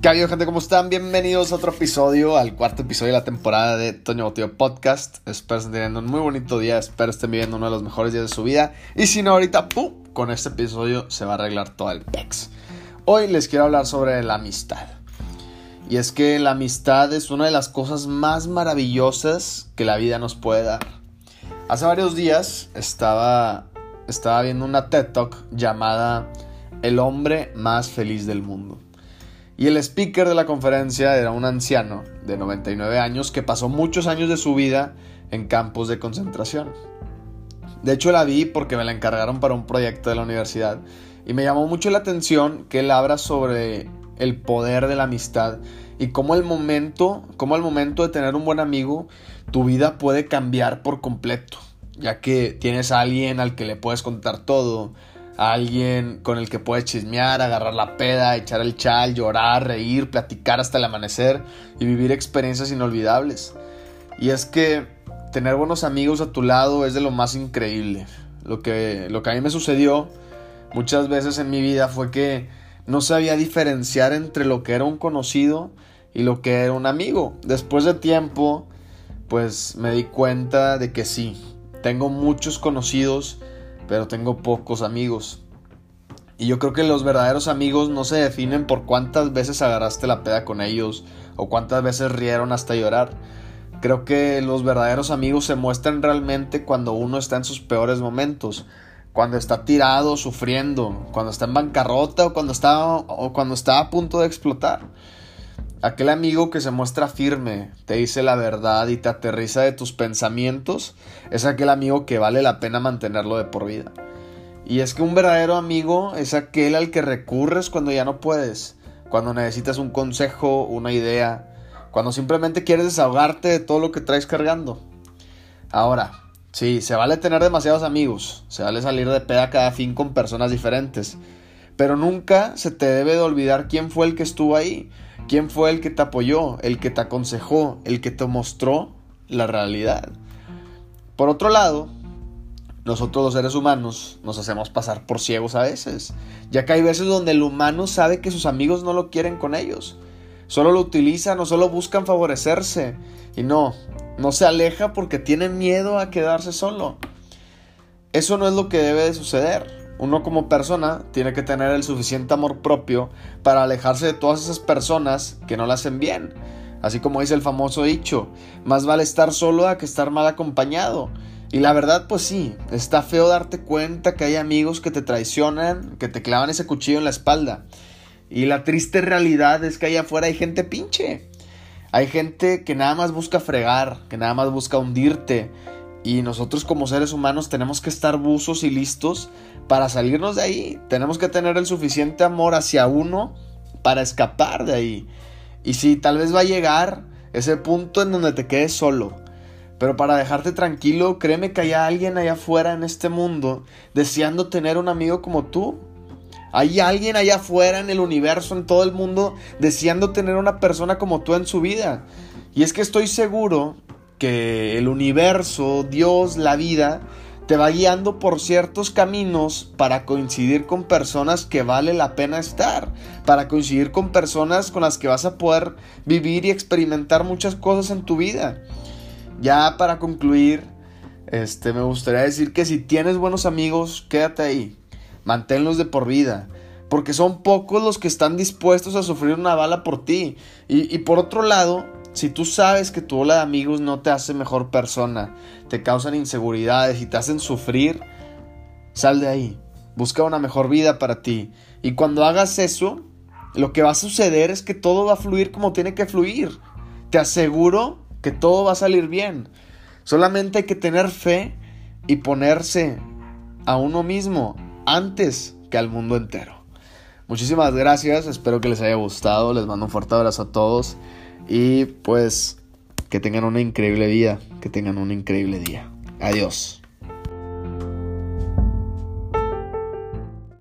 ¿Qué ha habido, gente? ¿Cómo están? Bienvenidos a otro episodio, al cuarto episodio de la temporada de Toño Botillo Podcast. Espero estén teniendo un muy bonito día, espero estén viviendo uno de los mejores días de su vida. Y si no, ahorita, ¡pum! Con este episodio se va a arreglar todo el pex. Hoy les quiero hablar sobre la amistad. Y es que la amistad es una de las cosas más maravillosas que la vida nos puede dar. Hace varios días estaba, estaba viendo una TED Talk llamada El hombre más feliz del mundo. Y el speaker de la conferencia era un anciano de 99 años que pasó muchos años de su vida en campos de concentración. De hecho la vi porque me la encargaron para un proyecto de la universidad y me llamó mucho la atención que él habla sobre el poder de la amistad y cómo el momento, cómo al momento de tener un buen amigo, tu vida puede cambiar por completo, ya que tienes a alguien al que le puedes contar todo, alguien con el que puedes chismear, agarrar la peda, echar el chal, llorar, reír, platicar hasta el amanecer y vivir experiencias inolvidables. Y es que tener buenos amigos a tu lado es de lo más increíble. Lo que, lo que a mí me sucedió muchas veces en mi vida fue que no sabía diferenciar entre lo que era un conocido y lo que era un amigo. Después de tiempo, pues me di cuenta de que sí, tengo muchos conocidos pero tengo pocos amigos. Y yo creo que los verdaderos amigos no se definen por cuántas veces agarraste la peda con ellos o cuántas veces rieron hasta llorar. Creo que los verdaderos amigos se muestran realmente cuando uno está en sus peores momentos, cuando está tirado, sufriendo, cuando está en bancarrota o cuando está, o cuando está a punto de explotar. Aquel amigo que se muestra firme, te dice la verdad y te aterriza de tus pensamientos, es aquel amigo que vale la pena mantenerlo de por vida. Y es que un verdadero amigo es aquel al que recurres cuando ya no puedes, cuando necesitas un consejo, una idea, cuando simplemente quieres desahogarte de todo lo que traes cargando. Ahora, sí, se vale tener demasiados amigos, se vale salir de peda cada fin con personas diferentes, pero nunca se te debe de olvidar quién fue el que estuvo ahí ¿Quién fue el que te apoyó, el que te aconsejó, el que te mostró la realidad? Por otro lado, nosotros los seres humanos nos hacemos pasar por ciegos a veces, ya que hay veces donde el humano sabe que sus amigos no lo quieren con ellos, solo lo utilizan o solo buscan favorecerse, y no, no se aleja porque tiene miedo a quedarse solo. Eso no es lo que debe de suceder. Uno como persona tiene que tener el suficiente amor propio para alejarse de todas esas personas que no le hacen bien. Así como dice el famoso dicho, más vale estar solo que estar mal acompañado. Y la verdad, pues sí, está feo darte cuenta que hay amigos que te traicionan, que te clavan ese cuchillo en la espalda. Y la triste realidad es que allá afuera hay gente pinche. Hay gente que nada más busca fregar, que nada más busca hundirte. Y nosotros como seres humanos tenemos que estar buzos y listos para salirnos de ahí. Tenemos que tener el suficiente amor hacia uno para escapar de ahí. Y si tal vez va a llegar ese punto en donde te quedes solo. Pero para dejarte tranquilo, créeme que hay alguien allá afuera en este mundo deseando tener un amigo como tú. Hay alguien allá afuera en el universo, en todo el mundo, deseando tener una persona como tú en su vida. Y es que estoy seguro que el universo, Dios, la vida, te va guiando por ciertos caminos para coincidir con personas que vale la pena estar, para coincidir con personas con las que vas a poder vivir y experimentar muchas cosas en tu vida. Ya para concluir, este me gustaría decir que si tienes buenos amigos, quédate ahí, manténlos de por vida, porque son pocos los que están dispuestos a sufrir una bala por ti. Y, y por otro lado, si tú sabes que tu ola de amigos no te hace mejor persona, te causan inseguridades y te hacen sufrir, sal de ahí. Busca una mejor vida para ti. Y cuando hagas eso, lo que va a suceder es que todo va a fluir como tiene que fluir. Te aseguro que todo va a salir bien. Solamente hay que tener fe y ponerse a uno mismo antes que al mundo entero. Muchísimas gracias, espero que les haya gustado, les mando un fuerte abrazo a todos. Y pues que tengan una increíble vida, que tengan un increíble día. Adiós.